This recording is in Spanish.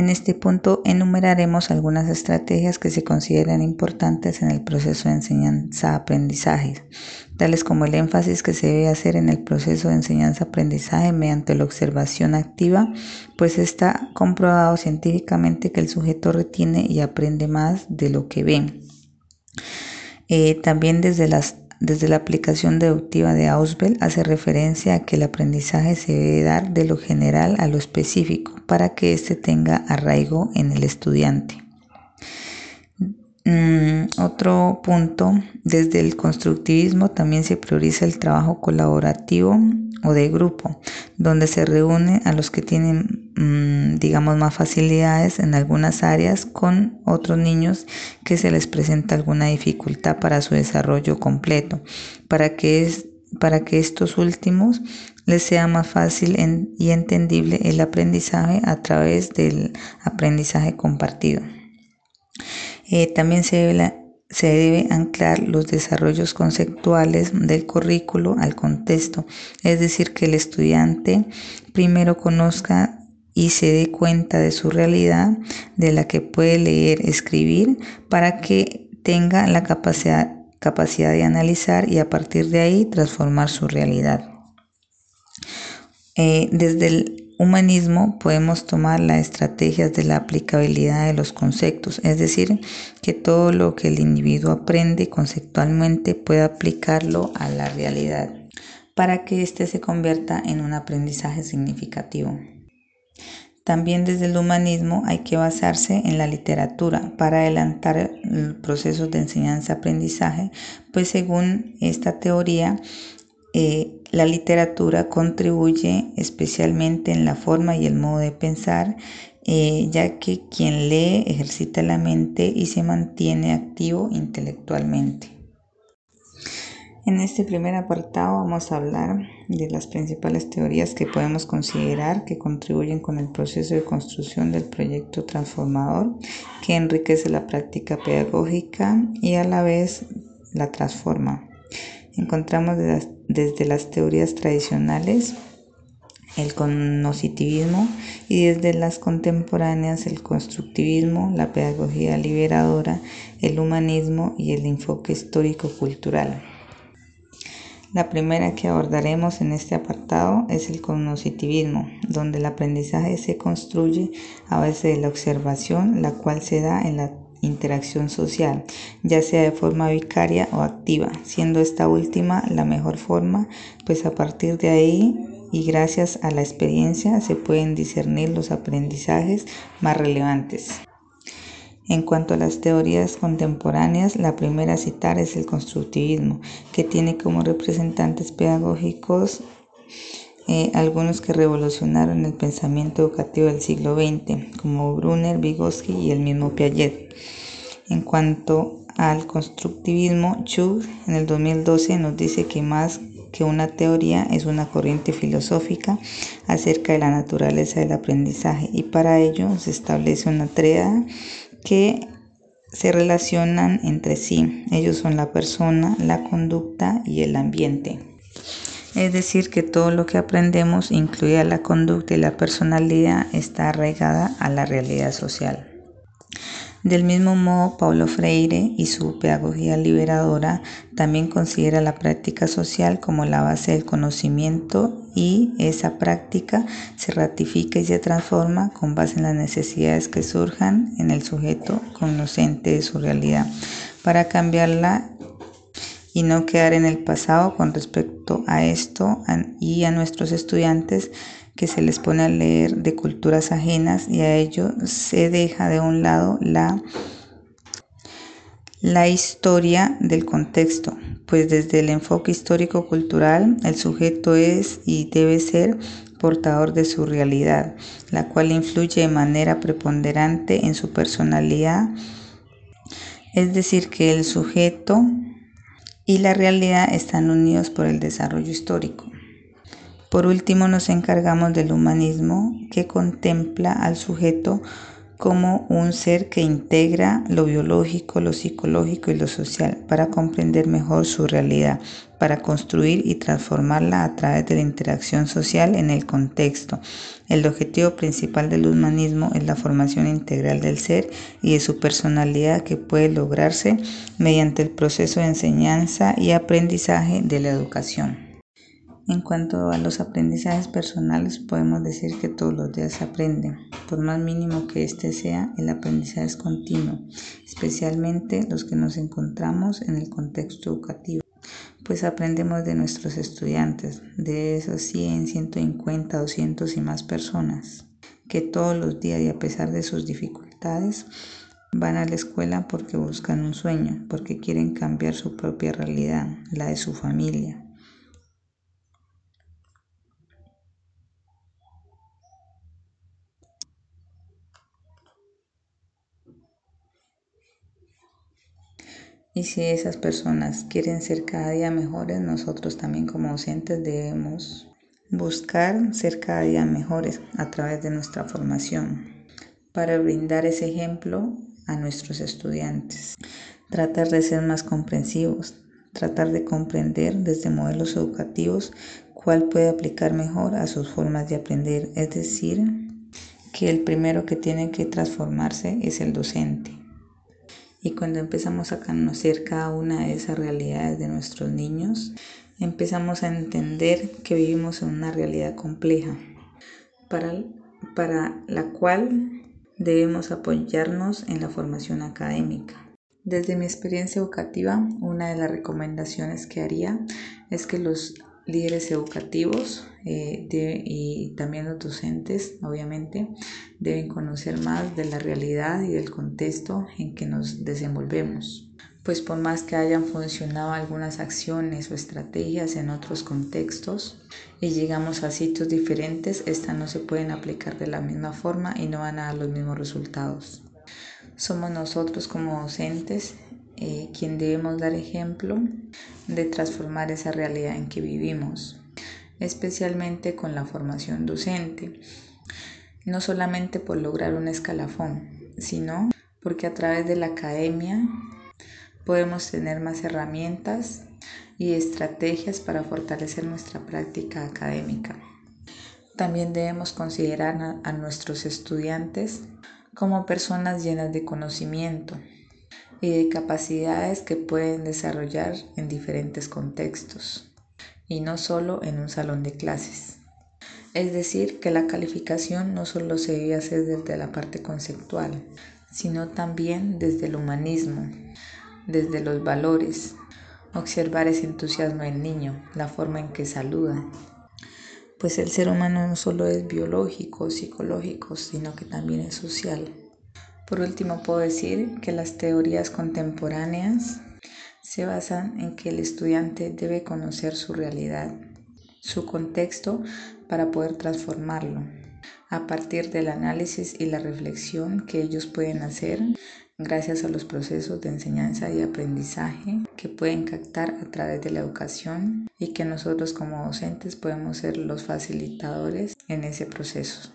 En este punto enumeraremos algunas estrategias que se consideran importantes en el proceso de enseñanza-aprendizaje, tales como el énfasis que se debe hacer en el proceso de enseñanza-aprendizaje mediante la observación activa, pues está comprobado científicamente que el sujeto retiene y aprende más de lo que ve. Eh, también desde las desde la aplicación deductiva de Ausubel hace referencia a que el aprendizaje se debe dar de lo general a lo específico para que éste tenga arraigo en el estudiante. Mm, otro punto, desde el constructivismo también se prioriza el trabajo colaborativo o de grupo, donde se reúne a los que tienen, digamos, más facilidades en algunas áreas con otros niños que se les presenta alguna dificultad para su desarrollo completo, para que, es, para que estos últimos les sea más fácil y entendible el aprendizaje a través del aprendizaje compartido. Eh, también se debe se debe anclar los desarrollos conceptuales del currículo al contexto, es decir, que el estudiante primero conozca y se dé cuenta de su realidad, de la que puede leer, escribir, para que tenga la capacidad, capacidad de analizar y a partir de ahí transformar su realidad. Eh, desde el humanismo podemos tomar las estrategias de la aplicabilidad de los conceptos, es decir, que todo lo que el individuo aprende conceptualmente pueda aplicarlo a la realidad para que éste se convierta en un aprendizaje significativo. También desde el humanismo hay que basarse en la literatura para adelantar el proceso de enseñanza-aprendizaje, pues según esta teoría, eh, la literatura contribuye especialmente en la forma y el modo de pensar, eh, ya que quien lee ejercita la mente y se mantiene activo intelectualmente. En este primer apartado vamos a hablar de las principales teorías que podemos considerar que contribuyen con el proceso de construcción del proyecto transformador que enriquece la práctica pedagógica y a la vez la transforma. Encontramos desde las teorías tradicionales el cognitivismo y desde las contemporáneas el constructivismo, la pedagogía liberadora, el humanismo y el enfoque histórico-cultural. La primera que abordaremos en este apartado es el cognitivismo, donde el aprendizaje se construye a base de la observación, la cual se da en la interacción social, ya sea de forma vicaria o activa, siendo esta última la mejor forma, pues a partir de ahí y gracias a la experiencia se pueden discernir los aprendizajes más relevantes. En cuanto a las teorías contemporáneas, la primera a citar es el constructivismo, que tiene como representantes pedagógicos eh, algunos que revolucionaron el pensamiento educativo del siglo XX, como Brunner, Vygotsky y el mismo Piaget. En cuanto al constructivismo, Chug en el 2012 nos dice que más que una teoría es una corriente filosófica acerca de la naturaleza del aprendizaje y para ello se establece una tríada que se relacionan entre sí. Ellos son la persona, la conducta y el ambiente es decir, que todo lo que aprendemos, incluida la conducta y la personalidad, está arraigada a la realidad social. Del mismo modo, Paulo Freire y su pedagogía liberadora también considera la práctica social como la base del conocimiento y esa práctica se ratifica y se transforma con base en las necesidades que surjan en el sujeto conocente de su realidad. Para cambiarla y no quedar en el pasado con respecto a esto y a nuestros estudiantes que se les pone a leer de culturas ajenas y a ello se deja de un lado la, la historia del contexto, pues desde el enfoque histórico-cultural el sujeto es y debe ser portador de su realidad, la cual influye de manera preponderante en su personalidad, es decir, que el sujeto y la realidad están unidos por el desarrollo histórico. Por último, nos encargamos del humanismo que contempla al sujeto como un ser que integra lo biológico, lo psicológico y lo social para comprender mejor su realidad, para construir y transformarla a través de la interacción social en el contexto. El objetivo principal del humanismo es la formación integral del ser y de su personalidad que puede lograrse mediante el proceso de enseñanza y aprendizaje de la educación. En cuanto a los aprendizajes personales, podemos decir que todos los días se aprende. Por más mínimo que éste sea, el aprendizaje es continuo, especialmente los que nos encontramos en el contexto educativo. Pues aprendemos de nuestros estudiantes, de esos 100, 150, 200 y más personas, que todos los días y a pesar de sus dificultades, van a la escuela porque buscan un sueño, porque quieren cambiar su propia realidad, la de su familia Y si esas personas quieren ser cada día mejores, nosotros también como docentes debemos buscar ser cada día mejores a través de nuestra formación para brindar ese ejemplo a nuestros estudiantes. Tratar de ser más comprensivos, tratar de comprender desde modelos educativos cuál puede aplicar mejor a sus formas de aprender. Es decir, que el primero que tiene que transformarse es el docente. Y cuando empezamos a conocer cada una de esas realidades de nuestros niños, empezamos a entender que vivimos en una realidad compleja, para, para la cual debemos apoyarnos en la formación académica. Desde mi experiencia educativa, una de las recomendaciones que haría es que los líderes educativos eh, y también los docentes, obviamente, deben conocer más de la realidad y del contexto en que nos desenvolvemos. Pues por más que hayan funcionado algunas acciones o estrategias en otros contextos y llegamos a sitios diferentes, estas no se pueden aplicar de la misma forma y no van a dar los mismos resultados. Somos nosotros como docentes eh, quien debemos dar ejemplo de transformar esa realidad en que vivimos, especialmente con la formación docente, no solamente por lograr un escalafón, sino porque a través de la academia podemos tener más herramientas y estrategias para fortalecer nuestra práctica académica. También debemos considerar a nuestros estudiantes como personas llenas de conocimiento, y de capacidades que pueden desarrollar en diferentes contextos y no solo en un salón de clases. Es decir, que la calificación no solo se debe hacer desde la parte conceptual, sino también desde el humanismo, desde los valores, observar ese entusiasmo del niño, la forma en que saluda. Pues el ser humano no solo es biológico, psicológico, sino que también es social. Por último, puedo decir que las teorías contemporáneas se basan en que el estudiante debe conocer su realidad, su contexto para poder transformarlo, a partir del análisis y la reflexión que ellos pueden hacer gracias a los procesos de enseñanza y aprendizaje que pueden captar a través de la educación y que nosotros como docentes podemos ser los facilitadores en ese proceso.